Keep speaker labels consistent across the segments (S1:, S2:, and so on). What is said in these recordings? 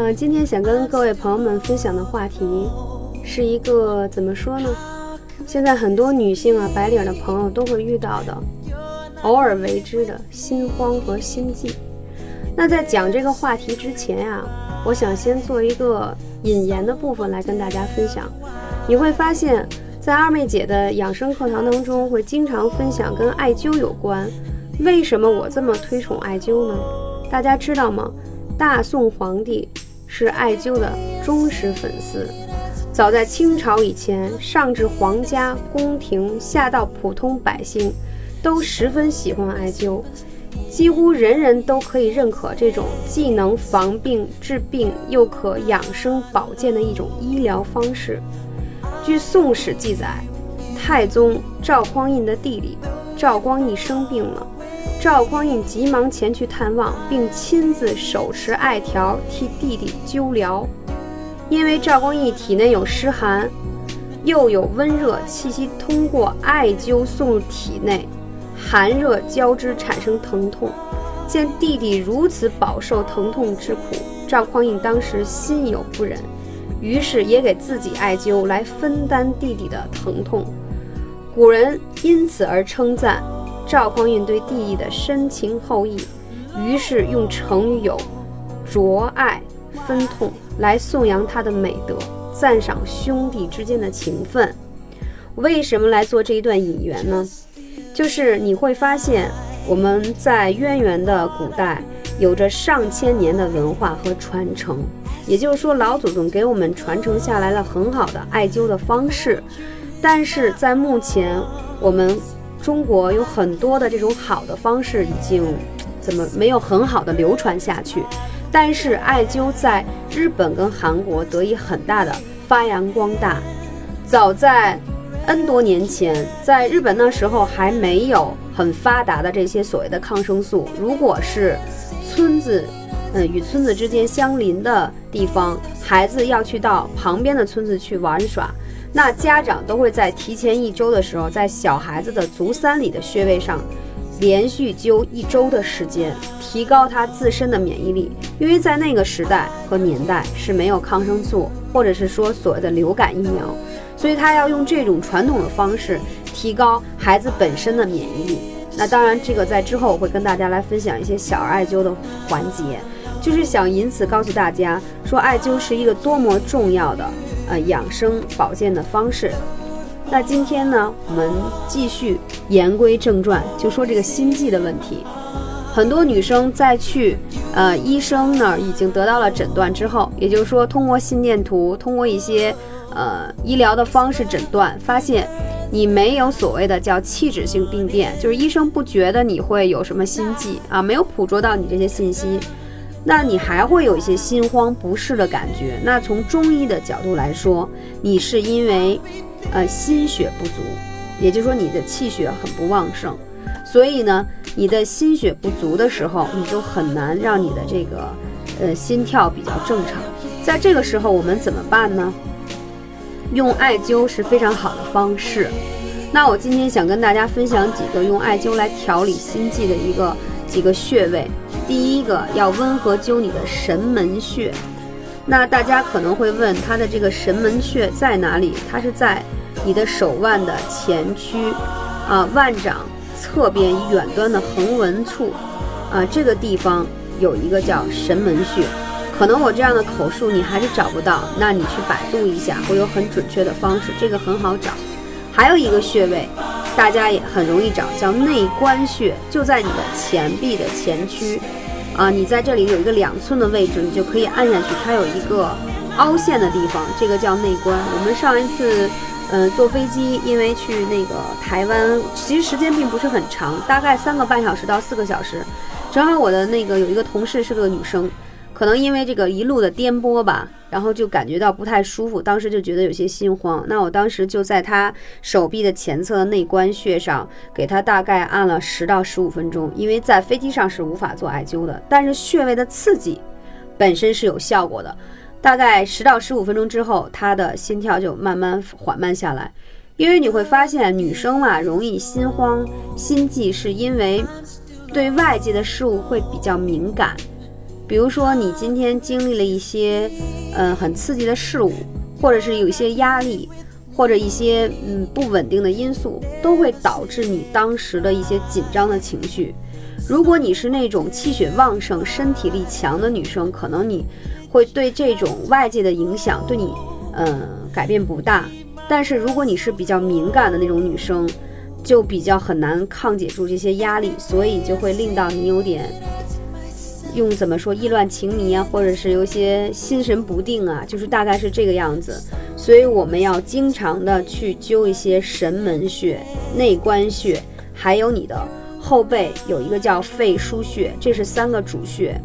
S1: 嗯，今天想跟各位朋友们分享的话题是一个怎么说呢？现在很多女性啊，白领的朋友都会遇到的，偶尔为之的心慌和心悸。那在讲这个话题之前呀，我想先做一个引言的部分来跟大家分享。你会发现在二妹姐的养生课堂当中，会经常分享跟艾灸有关。为什么我这么推崇艾灸呢？大家知道吗？大宋皇帝。是艾灸的忠实粉丝。早在清朝以前，上至皇家宫廷，下到普通百姓，都十分喜欢艾灸。几乎人人都可以认可这种既能防病治病，又可养生保健的一种医疗方式。据《宋史》记载，太宗赵匡胤的弟弟赵光义生病了。赵匡胤急忙前去探望，并亲自手持艾条替弟弟灸疗。因为赵光义体内有湿寒，又有温热气息通过艾灸送入体内，寒热交织产生疼痛。见弟弟如此饱受疼痛之苦，赵匡胤当时心有不忍，于是也给自己艾灸来分担弟弟的疼痛。古人因此而称赞。赵匡胤对弟弟的深情厚谊，于是用成语有“灼爱分痛”来颂扬他的美德，赞赏兄弟之间的情分。为什么来做这一段引言呢？就是你会发现，我们在渊源的古代有着上千年的文化和传承，也就是说，老祖宗给我们传承下来了很好的艾灸的方式，但是在目前我们。中国有很多的这种好的方式已经怎么没有很好的流传下去，但是艾灸在日本跟韩国得以很大的发扬光大。早在 N 多年前，在日本那时候还没有很发达的这些所谓的抗生素。如果是村子，嗯，与村子之间相邻的地方，孩子要去到旁边的村子去玩耍。那家长都会在提前一周的时候，在小孩子的足三里的穴位上，连续灸一周的时间，提高他自身的免疫力。因为在那个时代和年代是没有抗生素，或者是说所谓的流感疫苗，所以他要用这种传统的方式提高孩子本身的免疫力。那当然，这个在之后我会跟大家来分享一些小儿艾灸的环节，就是想以此告诉大家，说艾灸是一个多么重要的。呃，养生保健的方式。那今天呢，我们继续言归正传，就说这个心悸的问题。很多女生在去呃医生那儿已经得到了诊断之后，也就是说通过心电图，通过一些呃医疗的方式诊断，发现你没有所谓的叫器质性病变，就是医生不觉得你会有什么心悸啊，没有捕捉到你这些信息。那你还会有一些心慌不适的感觉。那从中医的角度来说，你是因为，呃，心血不足，也就是说你的气血很不旺盛，所以呢，你的心血不足的时候，你就很难让你的这个，呃，心跳比较正常。在这个时候，我们怎么办呢？用艾灸是非常好的方式。那我今天想跟大家分享几个用艾灸来调理心悸的一个。几个穴位，第一个要温和灸你的神门穴。那大家可能会问，它的这个神门穴在哪里？它是在你的手腕的前区，啊，腕掌侧边远端的横纹处，啊，这个地方有一个叫神门穴。可能我这样的口述你还是找不到，那你去百度一下，会有很准确的方式，这个很好找。还有一个穴位。大家也很容易找，叫内关穴，就在你的前臂的前区，啊，你在这里有一个两寸的位置，你就可以按下去，它有一个凹陷的地方，这个叫内关。我们上一次，嗯，坐飞机，因为去那个台湾，其实时间并不是很长，大概三个半小时到四个小时。正好我的那个有一个同事是个女生。可能因为这个一路的颠簸吧，然后就感觉到不太舒服，当时就觉得有些心慌。那我当时就在他手臂的前侧的内关穴上，给他大概按了十到十五分钟。因为在飞机上是无法做艾灸的，但是穴位的刺激本身是有效果的。大概十到十五分钟之后，他的心跳就慢慢缓慢下来。因为你会发现，女生嘛容易心慌心悸，是因为对外界的事物会比较敏感。比如说，你今天经历了一些，嗯，很刺激的事物，或者是有一些压力，或者一些嗯不稳定的因素，都会导致你当时的一些紧张的情绪。如果你是那种气血旺盛、身体力强的女生，可能你会对这种外界的影响对你，嗯，改变不大。但是如果你是比较敏感的那种女生，就比较很难抗解住这些压力，所以就会令到你有点。用怎么说意乱情迷啊，或者是有些心神不定啊，就是大概是这个样子。所以我们要经常的去灸一些神门穴、内关穴，还有你的后背有一个叫肺腧穴，这是三个主穴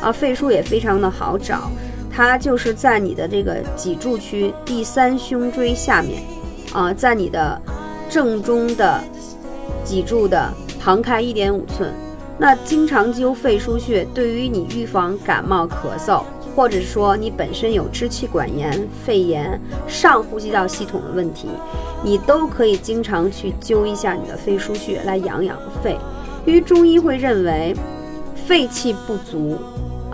S1: 啊。肺腧也非常的好找，它就是在你的这个脊柱区第三胸椎下面啊，在你的正中的脊柱的旁开一点五寸。那经常灸肺腧穴，对于你预防感冒、咳嗽，或者说你本身有支气管炎、肺炎、上呼吸道系统的问题，你都可以经常去灸一下你的肺腧穴来养养肺。因为中医会认为，肺气不足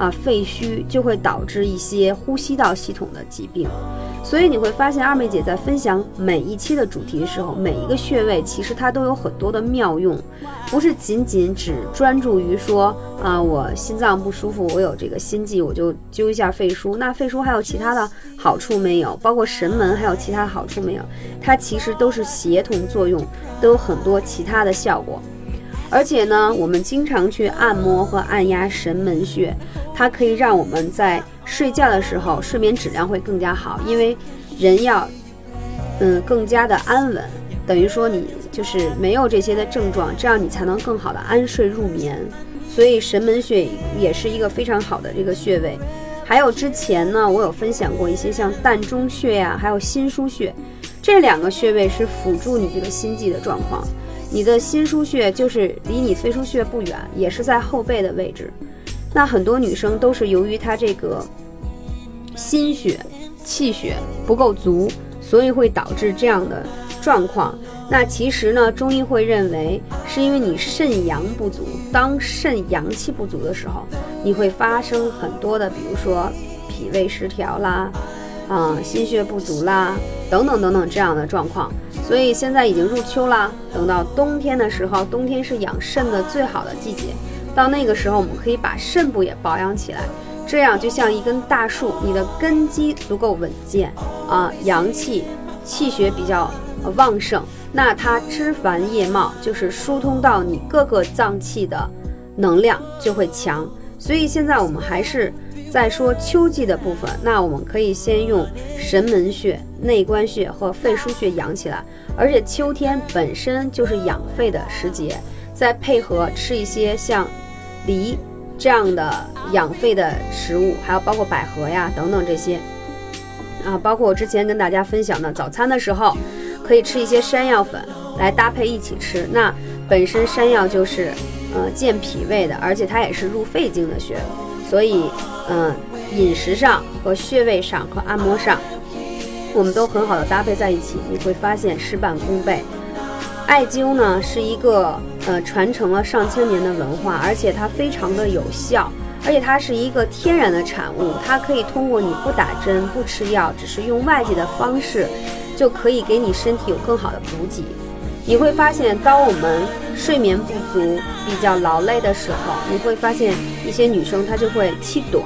S1: 啊，肺虚就会导致一些呼吸道系统的疾病。所以你会发现，二妹姐在分享每一期的主题的时候，每一个穴位其实它都有很多的妙用，不是仅仅只专注于说啊，我心脏不舒服，我有这个心悸，我就灸一下肺腧。那肺腧还有其他的好处没有？包括神门还有其他好处没有？它其实都是协同作用，都有很多其他的效果。而且呢，我们经常去按摩和按压神门穴，它可以让我们在睡觉的时候睡眠质量会更加好，因为人要嗯更加的安稳，等于说你就是没有这些的症状，这样你才能更好的安睡入眠。所以神门穴也是一个非常好的这个穴位。还有之前呢，我有分享过一些像膻中穴呀，还有心腧穴，这两个穴位是辅助你这个心悸的状况。你的心腧穴就是离你肺腧穴不远，也是在后背的位置。那很多女生都是由于她这个心血、气血不够足，所以会导致这样的状况。那其实呢，中医会认为是因为你肾阳不足。当肾阳气不足的时候，你会发生很多的，比如说脾胃失调啦，啊，心血不足啦，等等等等这样的状况。所以现在已经入秋了，等到冬天的时候，冬天是养肾的最好的季节。到那个时候，我们可以把肾部也保养起来，这样就像一根大树，你的根基足够稳健啊，阳气、气血比较旺盛，那它枝繁叶茂，就是疏通到你各个脏器的能量就会强。所以现在我们还是。再说秋季的部分，那我们可以先用神门穴、内关穴和肺腧穴养起来。而且秋天本身就是养肺的时节，再配合吃一些像梨这样的养肺的食物，还有包括百合呀等等这些啊，包括我之前跟大家分享的早餐的时候，可以吃一些山药粉来搭配一起吃。那本身山药就是呃健脾胃的，而且它也是入肺经的穴。所以，嗯，饮食上和穴位上和按摩上，我们都很好的搭配在一起，你会发现事半功倍。艾灸呢是一个呃传承了上千年的文化，而且它非常的有效，而且它是一个天然的产物，它可以通过你不打针不吃药，只是用外界的方式，就可以给你身体有更好的补给。你会发现，当我们睡眠不足、比较劳累的时候，你会发现一些女生她就会气短，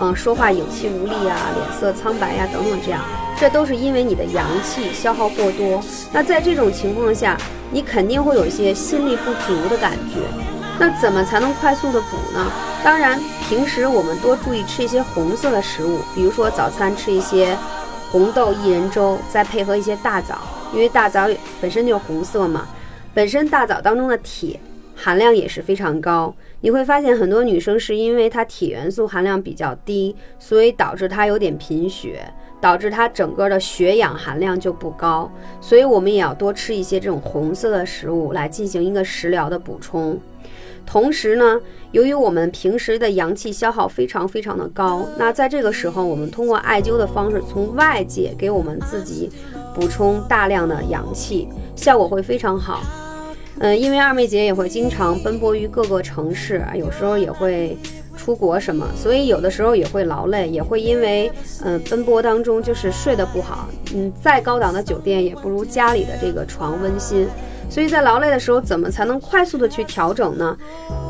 S1: 嗯，说话有气无力啊，脸色苍白呀，等等，这样，这都是因为你的阳气消耗过多。那在这种情况下，你肯定会有一些心力不足的感觉。那怎么才能快速的补呢？当然，平时我们多注意吃一些红色的食物，比如说早餐吃一些红豆薏仁粥，再配合一些大枣，因为大枣本身就红色嘛。本身大枣当中的铁含量也是非常高，你会发现很多女生是因为它铁元素含量比较低，所以导致她有点贫血，导致她整个的血氧含量就不高。所以我们也要多吃一些这种红色的食物来进行一个食疗的补充。同时呢，由于我们平时的阳气消耗非常非常的高，那在这个时候，我们通过艾灸的方式，从外界给我们自己补充大量的阳气，效果会非常好。嗯，因为二妹姐也会经常奔波于各个城市，有时候也会出国什么，所以有的时候也会劳累，也会因为嗯奔波当中就是睡得不好。嗯，再高档的酒店也不如家里的这个床温馨。所以在劳累的时候，怎么才能快速的去调整呢？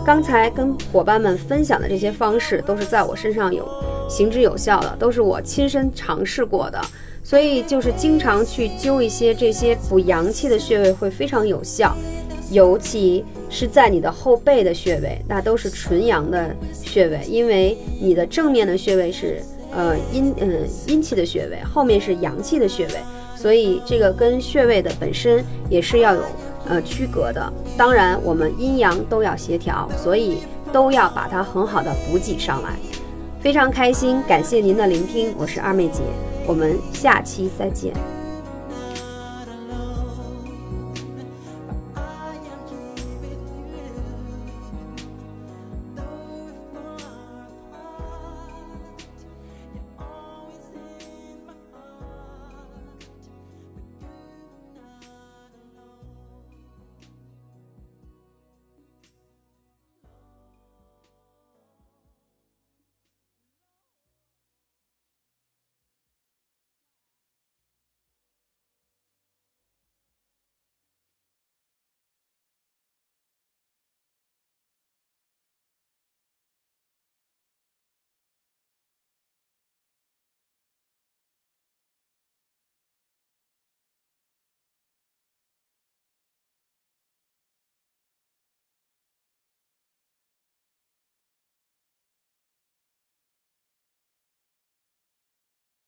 S1: 刚才跟伙伴们分享的这些方式，都是在我身上有行之有效的，都是我亲身尝试过的。所以就是经常去灸一些这些补阳气的穴位，会非常有效。尤其是在你的后背的穴位，那都是纯阳的穴位，因为你的正面的穴位是呃阴嗯阴气的穴位，后面是阳气的穴位，所以这个跟穴位的本身也是要有。呃，区隔的，当然我们阴阳都要协调，所以都要把它很好的补给上来。非常开心，感谢您的聆听，我是二妹姐，我们下期再见。